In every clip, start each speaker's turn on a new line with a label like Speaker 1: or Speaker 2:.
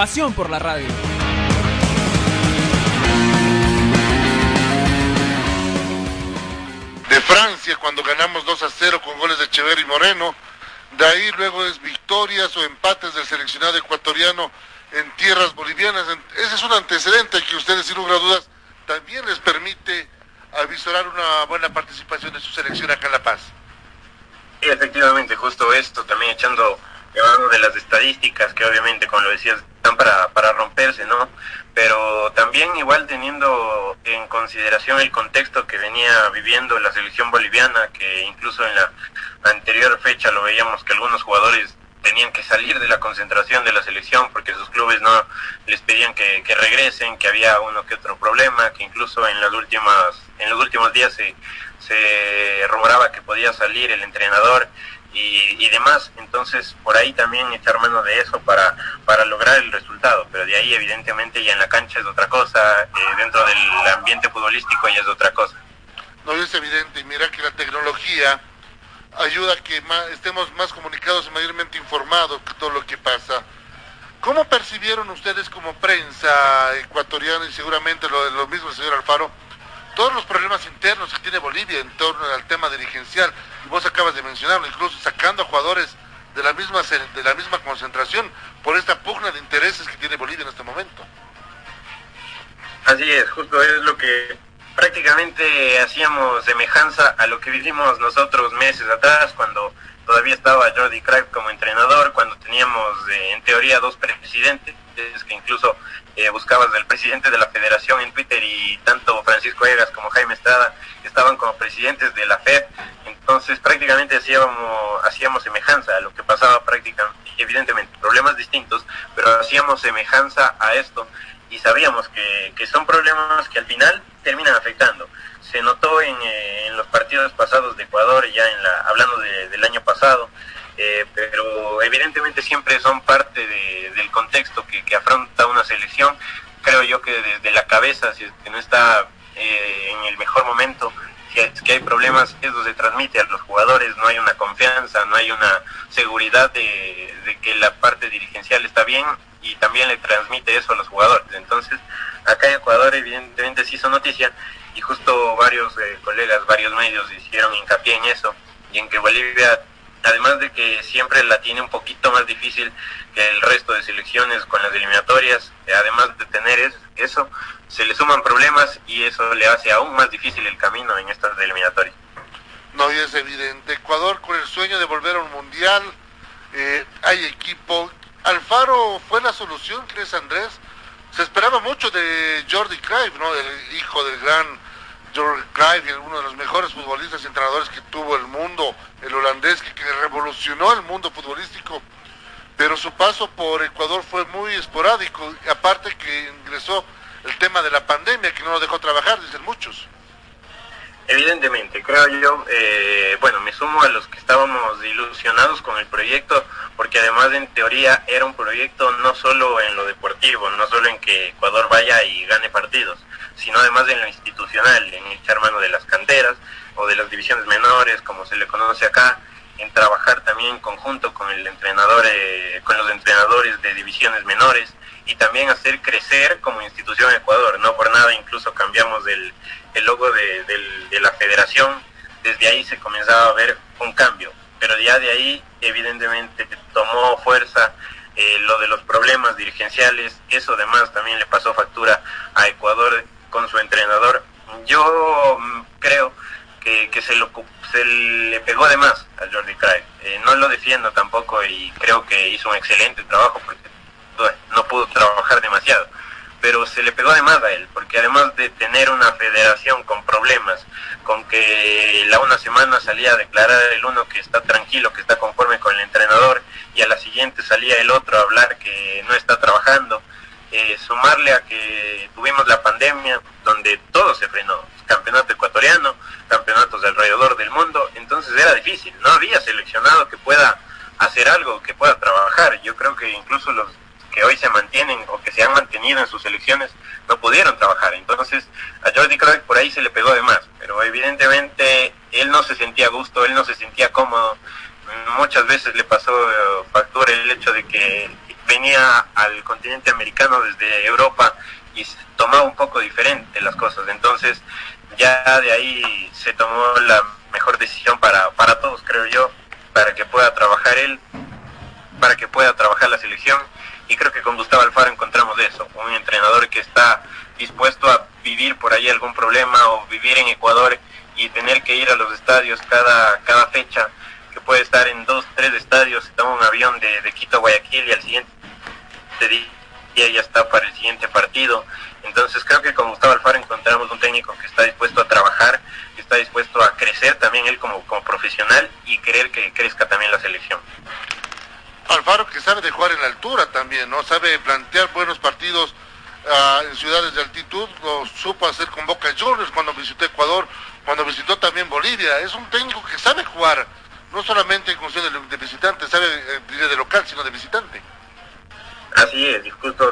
Speaker 1: Pasión por la radio.
Speaker 2: de Francia cuando ganamos 2 a 0 con goles de Echeverri y Moreno. De ahí luego es victorias o empates del seleccionado ecuatoriano en tierras bolivianas. Ese es un antecedente que ustedes, sin lugar a dudas, también les permite avisorar una buena participación de su selección acá en La Paz.
Speaker 3: Sí, efectivamente, justo esto, también echando mano de las estadísticas que obviamente, como lo decías, están para, para romperse, ¿no? Pero también igual teniendo en consideración el contexto que venía viviendo la selección boliviana, que incluso en la anterior fecha lo veíamos que algunos jugadores tenían que salir de la concentración de la selección porque sus clubes no les pedían que, que regresen, que había uno que otro problema, que incluso en las últimas, en los últimos días se, se rumoraba que podía salir el entrenador y, y demás. Entonces, por ahí también echar mano de eso para, para lograr el resultado. Pero de ahí, evidentemente, ya en la cancha es otra cosa, eh, dentro del ambiente futbolístico ya es otra cosa.
Speaker 2: No es evidente, y mira que la tecnología ayuda a que ma- estemos más comunicados y mayormente informados de todo lo que pasa. ¿Cómo percibieron ustedes como prensa ecuatoriana y seguramente lo, lo mismo el señor Alfaro, todos los problemas internos que tiene Bolivia en torno al tema dirigencial? Y vos acabas de mencionarlo, incluso sacando a jugadores de la misma de la misma concentración por esta pugna de intereses que tiene Bolivia en este momento.
Speaker 3: Así es, justo es lo que prácticamente hacíamos semejanza a lo que vivimos nosotros meses atrás cuando todavía estaba Jordi Cruyff como entrenador, cuando teníamos eh, en teoría dos presidentes, que incluso eh, buscabas del presidente de la federación en Twitter y tanto Francisco Egas como Jaime Estrada estaban como presidentes de la FED, entonces prácticamente hacíamos, hacíamos semejanza a lo que pasaba prácticamente, evidentemente problemas distintos, pero hacíamos semejanza a esto y sabíamos que, que son problemas que al final terminan afectando. Se notó en, eh, los partidos pasados de Ecuador, ya en la, hablando de- del año pasado, eh, pero evidentemente siempre son parte de- del contexto que, que afronta una selección. Creo yo que desde la cabeza, si es que no está eh, en el mejor momento, si es que hay problemas, eso se transmite a los jugadores, no hay una confianza, no hay una seguridad de, que la parte dirigencial está bien y también le transmite eso a los jugadores. Entonces, acá en Ecuador evidentemente se hizo noticia y justo varios eh, colegas, varios medios hicieron hincapié en eso y en que Bolivia, además de que siempre la tiene un poquito más difícil que el resto de selecciones con las eliminatorias, eh, además de tener es- eso, se le suman problemas y eso le hace aún más difícil el camino en estas eliminatorias.
Speaker 2: No, y es evidente. Ecuador con el sueño de volver a un mundial. eh, hay equipo. Alfaro fue la solución, ¿crees, Andrés? Se esperaba mucho de Jordi Cruyff, ¿no? El hijo del gran Jordi Cruyff, uno de los mejores futbolistas y entrenadores que tuvo el mundo, el holandés que, que revolucionó el mundo futbolístico. Pero su paso por Ecuador fue muy esporádico, aparte que ingresó el tema de la pandemia, que no lo dejó trabajar, dicen muchos.
Speaker 3: Evidentemente, creo yo, eh, bueno, me sumo a los que estábamos ilusionados con el proyecto, porque además en teoría era un proyecto no solo en lo deportivo, no solo en que Ecuador vaya y gane partidos, sino además en lo institucional, en echar mano de las canteras o de las divisiones menores, como se le conoce acá, en trabajar también en conjunto con el entrenador, eh, con los entrenadores de divisiones menores y también hacer crecer como institución Ecuador. No por nada incluso cambiamos el, el logo de, la federación. Desde ahí se comenzaba a ver un cambio, pero ya de ahí evidentemente tomó fuerza eh, lo de los problemas dirigenciales. Eso además también le pasó factura a Ecuador con su entrenador. Yo mm, creo que, que se, se le pegó de más a Jordi Cruyff. Eh, no lo defiendo tampoco y creo que hizo un excelente trabajo porque no pudo trabajar demasiado. Pero se le pegó de más a él, porque además de tener una federación con problemas, con que la una semana salía a declarar el uno que está tranquilo, que está conforme con el entrenador, y a la siguiente salía el otro a hablar que no está trabajando, eh, sumarle a que tuvimos la pandemia, donde todo se frenó, campeonato ecuatoriano, campeonatos alrededor del mundo, entonces era difícil, no había seleccionado que pueda hacer algo, que pueda trabajar. Yo creo que incluso los que hoy se mantienen o que se han mantenido en sus selecciones no pudieron trabajar. Entonces a Jordi Cruyff por ahí se le pegó de más, pero evidentemente él no se sentía a gusto, él no se sentía cómodo. Muchas veces le pasó eh, factura el hecho de que venía al continente americano desde Europa y tomaba un poco diferente las cosas. Entonces ya de ahí se tomó la mejor decisión para, para todos, creo yo, para que pueda trabajar él, para que pueda trabajar la selección. Y creo que con Gustavo Alfaro encontramos eso, un entrenador que está dispuesto a vivir por ahí algún problema o vivir en Ecuador y tener que ir a los estadios cada, cada fecha, que puede estar en dos, tres estadios, se toma un avión de, de Quito a Guayaquil y al siguiente día ya está para el siguiente partido. Entonces creo que con Gustavo Alfaro encontramos un técnico que está dispuesto a trabajar, que está dispuesto a crecer también él como, como profesional y querer que crezca también la selección.
Speaker 2: Alfaro que sabe de jugar en la altura también, ¿no? Sabe plantear buenos partidos uh, en ciudades de altitud, lo supo hacer con Boca Juniors cuando visitó Ecuador, cuando visitó también Bolivia. Es un técnico que sabe jugar, no solamente en función de, de visitante, sabe eh, de local, sino de visitante.
Speaker 3: Así es,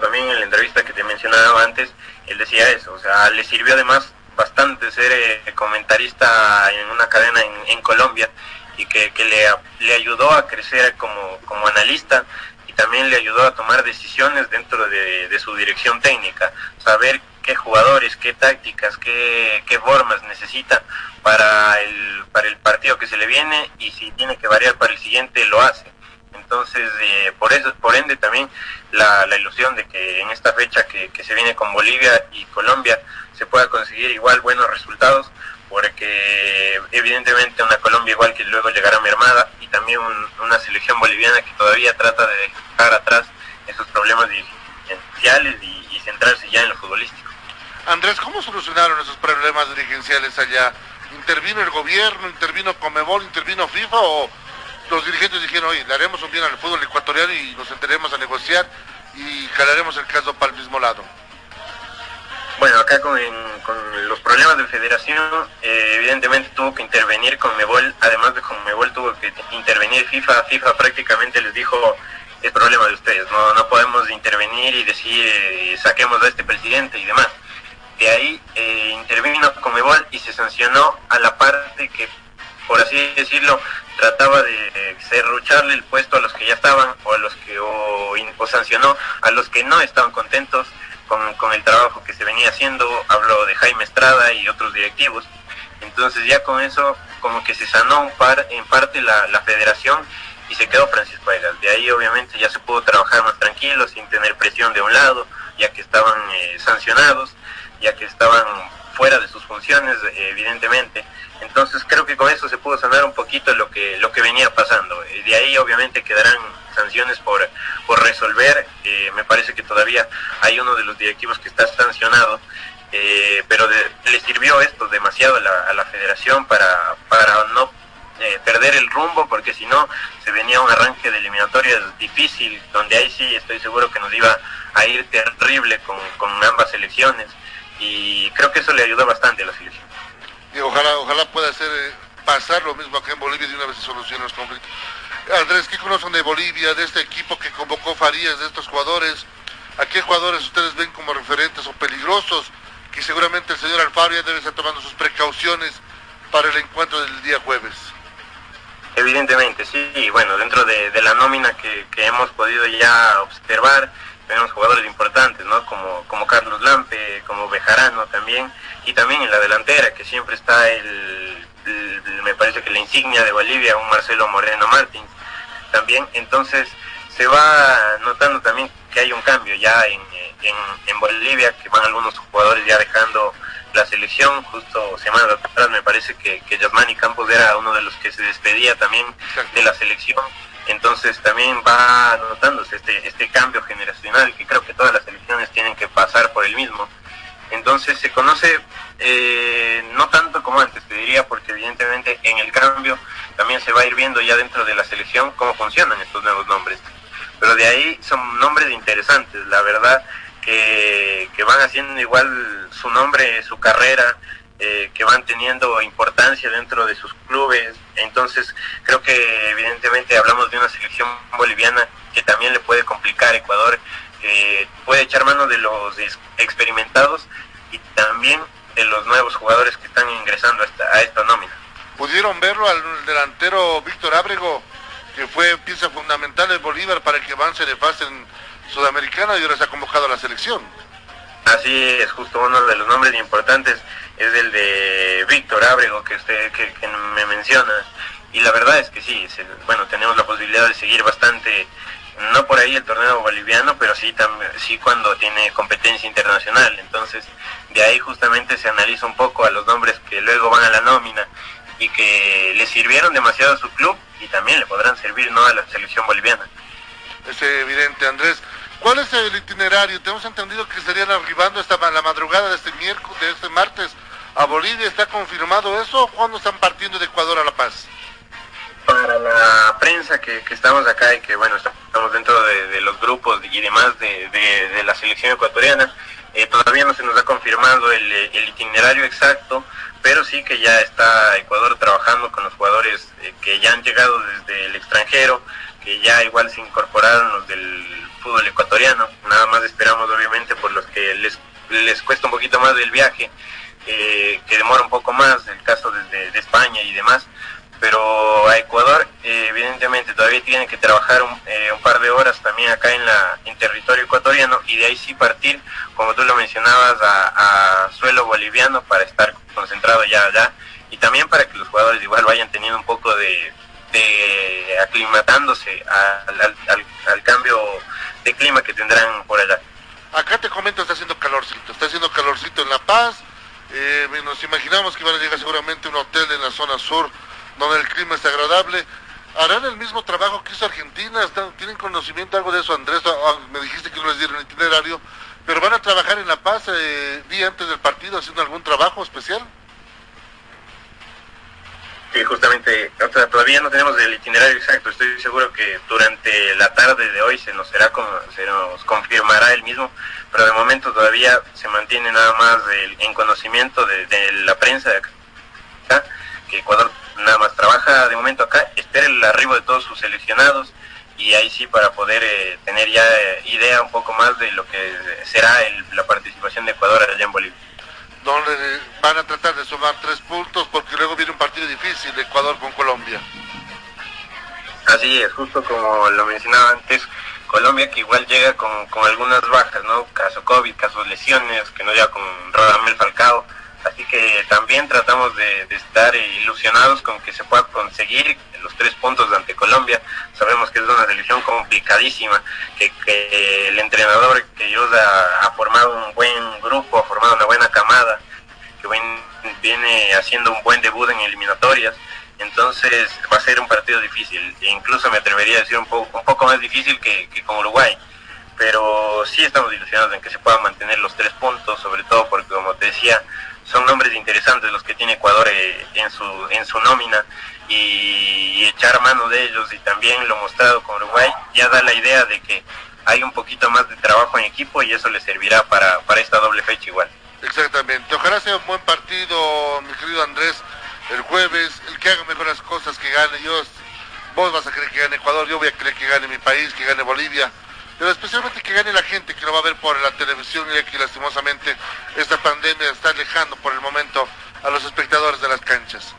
Speaker 3: también en la entrevista que te mencionaba antes, él decía eso, o sea, le sirvió además bastante ser eh, comentarista en una cadena en, en Colombia y que, que le, le, ayudó a crecer como, como analista y también le ayudó a tomar decisiones dentro de, de su dirección técnica, saber qué jugadores, qué tácticas, qué, qué formas necesita para el, para el partido que se le viene y si tiene que variar para el siguiente lo hace. Entonces, eh, por eso, por ende también la, la, ilusión de que en esta fecha que, que se viene con Bolivia y Colombia se pueda conseguir igual buenos resultados, porque evidentemente una Colombia igual que luego llegará mermada y también un, una selección boliviana que todavía trata de dejar atrás esos problemas dirigenciales y centrarse ya en lo futbolístico.
Speaker 2: Andrés, ¿cómo solucionaron esos problemas dirigenciales allá? ¿Intervino el gobierno, intervino Comebol, intervino FIFA o los dirigentes dijeron, oye, le haremos un bien al fútbol ecuatoriano y nos enteremos a negociar y jalaremos el caso para el mismo lado?
Speaker 3: Bueno, acá con, los problemas de federación, eh, evidentemente tuvo que intervenir con Mebol, además de con Mebol tuvo que intervenir FIFA, FIFA prácticamente les dijo, es problema de ustedes, no, no podemos intervenir y decir, eh, saquemos a este presidente y demás. De ahí eh, intervino Comebol y se sancionó a la parte que, por así decirlo, trataba de serrucharle el puesto a los que ya estaban o a los que o, sancionó a los que no estaban contentos con, con, el trabajo que se venía haciendo, hablo de Jaime Estrada y otros directivos. Entonces ya con eso como que se sanó un par, en parte la, la federación y se quedó Francisco. De ahí obviamente ya se pudo trabajar más tranquilo, sin tener presión de un lado, ya que estaban eh, sancionados, ya que estaban fuera de sus funciones, evidentemente. Entonces creo que con eso se pudo sanar un poquito lo que lo que venía pasando. De ahí obviamente quedarán sanciones por, por resolver. Eh, me parece que todavía hay uno de los directivos que está sancionado, eh, pero de, le sirvió esto demasiado a la, a la federación para, para no eh, perder el rumbo, porque si no se venía un arranque de eliminatorias difícil, donde ahí sí estoy seguro que nos iba a ir terrible con, con ambas selecciones. Y creo que eso le ayudó bastante a la selección
Speaker 2: y ojalá, ojalá pueda ser, eh, pasar lo mismo acá en Bolivia de una vez se solucionen los conflictos. Andrés, ¿qué conocen de Bolivia, de este equipo que convocó Farías, de estos jugadores? ¿A qué jugadores ustedes ven como referentes o peligrosos? Que seguramente el señor Alfaro ya debe estar tomando sus precauciones para el encuentro del día jueves.
Speaker 3: Evidentemente, sí, bueno, dentro de, de la nómina que, que, hemos podido ya observar, tenemos jugadores importantes, ¿no? Como, como Carlos Lampe, como Bejarano también, y también en la delantera, que siempre está el, el, me parece que la insignia de Bolivia, un Marcelo Moreno Martins, también, entonces se va notando también que hay un cambio ya en, en, en Bolivia, que van algunos jugadores ya dejando la selección, justo semanas atrás. Me parece que, que Yasmani Campos era uno de los que se despedía también de la selección, entonces también va notándose este, este cambio generacional que creo que todas las selecciones tienen que pasar por el mismo. Entonces se conoce eh, no tanto como antes, te diría, porque evidentemente en el cambio también se va a ir viendo ya dentro de la selección cómo funcionan estos nuevos nombres. Pero de ahí son nombres interesantes, la verdad que, que van haciendo igual su nombre, su carrera, eh, que van teniendo importancia dentro de sus clubes. Entonces, creo que evidentemente hablamos de una selección boliviana que también le puede complicar a Ecuador, que puede echar mano de los experimentados y también de los nuevos jugadores que están ingresando a esta, a esta nómina.
Speaker 2: ¿Pudieron verlo al delantero Víctor Ábrego, que fue pieza fundamental de Bolívar para que avance de fase en Sudamericana y ahora se ha convocado a la selección?
Speaker 3: Así es, justo uno de los nombres importantes es el de Víctor Ábrego que usted que, me menciona y la verdad es que sí, bueno, tenemos la posibilidad de seguir bastante no por ahí el torneo boliviano, pero sí también sí cuando tiene competencia internacional. Entonces, de ahí justamente se analiza un poco a los nombres que luego van a la nómina y que le sirvieron demasiado a su club y también le podrán servir no a la selección boliviana.
Speaker 2: Es evidente, Andrés. ¿Cuál es el itinerario? Tenemos entendido que estarían arribando esta la madrugada de este miércoles, de este martes a Bolivia. ¿Está confirmado eso o cuándo están partiendo de Ecuador a La Paz?
Speaker 3: Para la prensa que, estamos acá y que bueno, estamos dentro de, los grupos y demás de, la selección ecuatoriana, eh, todavía no se nos ha confirmado el, itinerario exacto, pero sí que ya está Ecuador trabajando con los jugadores eh, que ya han llegado desde el extranjero, que ya igual se incorporaron los del fútbol ecuatoriano. Nada más esperamos obviamente por los que les, les cuesta un poquito más del viaje eh, que demora un poco más, el caso de, de, España y demás, pero a Ecuador eh, evidentemente todavía tiene que trabajar eh, un, par de horas también acá en, la, en territorio ecuatoriano y de ahí sí partir, como tú lo mencionabas, a, suelo boliviano para estar concentrado ya allá y también para que los jugadores igual vayan teniendo un poco de, de aclimatándose al, al cambio de clima que tendrán por allá.
Speaker 2: Acá te comento, está haciendo calorcito, está haciendo calorcito en La Paz, eh, nos imaginamos que van a llegar seguramente a un hotel en la zona sur donde el clima es agradable. ¿Harán el mismo trabajo que hizo Argentina? ¿Tienen conocimiento algo de eso, Andrés? Ah, ah, me dijiste que no les dieron itinerario, pero van a trabajar en La Paz eh, día antes del partido haciendo algún trabajo especial.
Speaker 3: Sí, justamente, todavía no tenemos el itinerario exacto. Estoy seguro que durante la tarde de hoy se nos será como, se nos confirmará el mismo, pero de momento todavía se mantiene nada más en conocimiento de, la prensa de acá, que Ecuador nada más trabaja de momento acá, espera el arribo de todos sus seleccionados y ahí sí para poder eh, tener ya eh, idea un poco más de lo que será la participación de Ecuador allá en Bolivia
Speaker 2: donde van a tratar de sumar tres puntos porque luego viene un partido difícil de Ecuador con Colombia.
Speaker 3: Así es, justo como lo mencionaba antes, Colombia que igual llega con, algunas bajas, ¿no? Caso COVID, casos lesiones, que no llega con Radamel Falcao. Así que también tratamos de, estar ilusionados con que se pueda conseguir los tres puntos ante Colombia. Sabemos que es una selección complicadísima, que, el entrenador que ayuda ha formado un buen grupo, ha formado una buena camada, que viene haciendo un buen debut en eliminatorias. Entonces va a ser un partido difícil, e incluso me atrevería a decir un poco, un poco más difícil que, que con Uruguay pero sí estamos ilusionados en que se puedan mantener los tres puntos, sobre todo porque como te decía, son nombres interesantes los que tiene Ecuador eh, en su en su nómina y, echar mano de ellos y también lo mostrado con Uruguay ya da la idea de que hay un poquito más de trabajo en equipo y eso le servirá para, para esta doble fecha igual.
Speaker 2: Exactamente, ojalá sea un buen partido, mi querido Andrés, el jueves, el que haga mejores cosas que gane, yo, vos vas a creer que gane Ecuador, yo voy a creer que gane mi país, que gane Bolivia, pero especialmente que gane la gente que lo va a ver por la televisión y que lastimosamente esta pandemia está alejando por el momento a los espectadores de las canchas.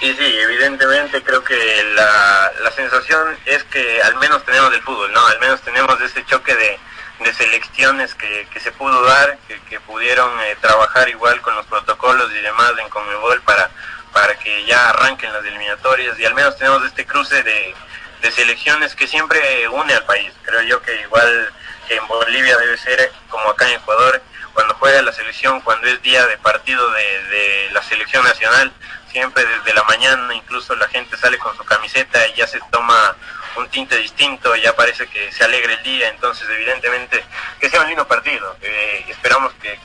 Speaker 3: Y sí, evidentemente creo que la, la sensación es que al menos tenemos el fútbol, ¿no? Al menos tenemos ese choque de, de selecciones que, que, se pudo dar, que, pudieron eh, trabajar igual con los protocolos y demás en Conmebol para, para que ya arranquen las eliminatorias y al menos tenemos este cruce de, de selecciones que siempre une al país. Creo yo que igual que en Bolivia debe ser como acá en Ecuador, cuando juega la selección, cuando es día de partido de, la selección nacional, siempre desde la mañana incluso la gente sale con su camiseta y ya se toma un tinte distinto, ya parece que se alegra el día, entonces evidentemente que sea un lindo partido. Eh, esperamos que,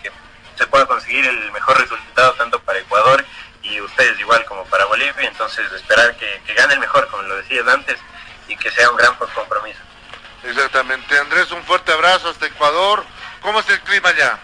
Speaker 3: se pueda conseguir el mejor resultado tanto para Ecuador y ustedes igual como para Bolivia, entonces esperar que, que gane el mejor, como lo decías antes, y que sea un gran compromiso.
Speaker 2: Exactamente. Andrés, un fuerte abrazo hasta Ecuador. ¿Cómo es el clima allá?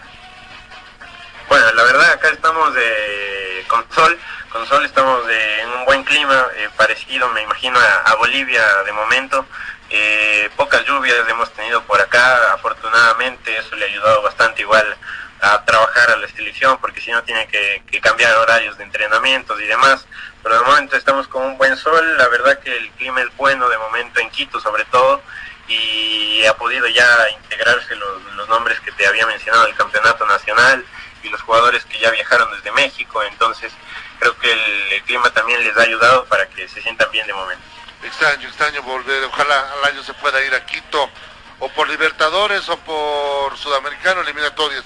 Speaker 3: Bueno, la verdad acá estamos de, con sol, con sol estamos en un buen clima, eh, parecido me imagino a, Bolivia de momento. Eh, pocas lluvias hemos tenido por acá, afortunadamente eso le ha ayudado bastante igual a trabajar a la selección porque si no tiene que, cambiar horarios de entrenamientos y demás. Pero de momento estamos con un buen sol, la verdad que el clima es bueno de momento en Quito sobre todo y ha podido ya integrarse los, los nombres que te había mencionado del campeonato nacional y los jugadores que ya viajaron desde México, entonces creo que el, clima también les ha ayudado para que se sientan bien de momento.
Speaker 2: Extraño, extraño volver, ojalá al año se pueda ir a Quito, o por Libertadores o por Sudamericano eliminatorios.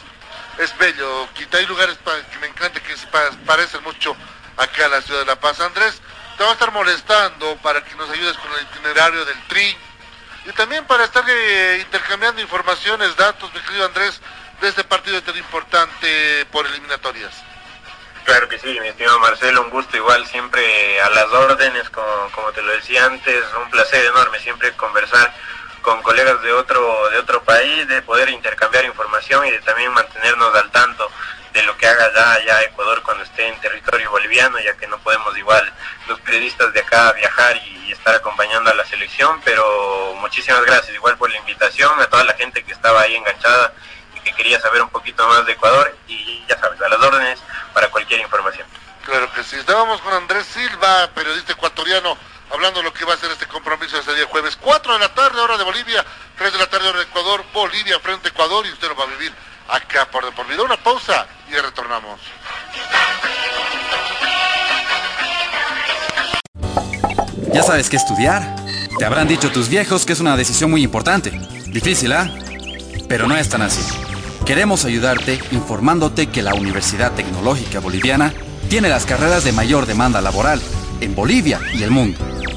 Speaker 2: Es bello, Quito hay lugares que me encanta, que se parecen mucho acá a la ciudad de La Paz. Andrés, te va a estar molestando para que nos ayudes con el itinerario del TRI y también para estar eh, intercambiando informaciones, datos, mi querido Andrés, de este partido tan importante por eliminatorias.
Speaker 3: Claro que sí, mi estimado Marcelo, un gusto igual siempre a las órdenes, como te lo decía antes, un placer enorme siempre conversar con colegas de otro, de otro país, de poder intercambiar información y de también mantenernos al tanto de lo que haga ya allá Ecuador cuando esté en territorio boliviano, ya que no podemos igual los periodistas de acá viajar y estar acompañando a la selección, pero muchísimas gracias igual por la invitación, a toda la gente que estaba ahí enganchada que quería saber un poquito más de Ecuador y ya sabes, a las órdenes para cualquier información.
Speaker 2: Claro que sí. Estábamos con Andrés Silva, periodista ecuatoriano, hablando de lo que va a ser este compromiso ese día jueves. 4 de la tarde, hora de Bolivia, 3 de la tarde, hora de Ecuador, Bolivia frente a Ecuador y usted lo va a vivir acá por de por vida. Una pausa y retornamos.
Speaker 4: Ya sabes qué estudiar. Te habrán dicho tus viejos que es una decisión muy importante. Difícil, ¿ah? Pero no es tan así. Queremos ayudarte informándote que la Universidad Tecnológica Boliviana tiene las carreras de mayor demanda laboral en Bolivia y el mundo.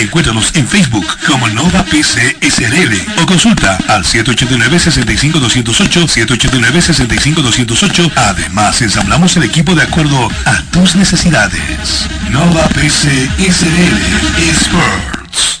Speaker 5: encuéntranos en Facebook como Nova PC SRL o consulta al 789-65208, 789-65208. Además, ensamblamos el equipo de acuerdo a tus necesidades. Nova PC SRL Experts.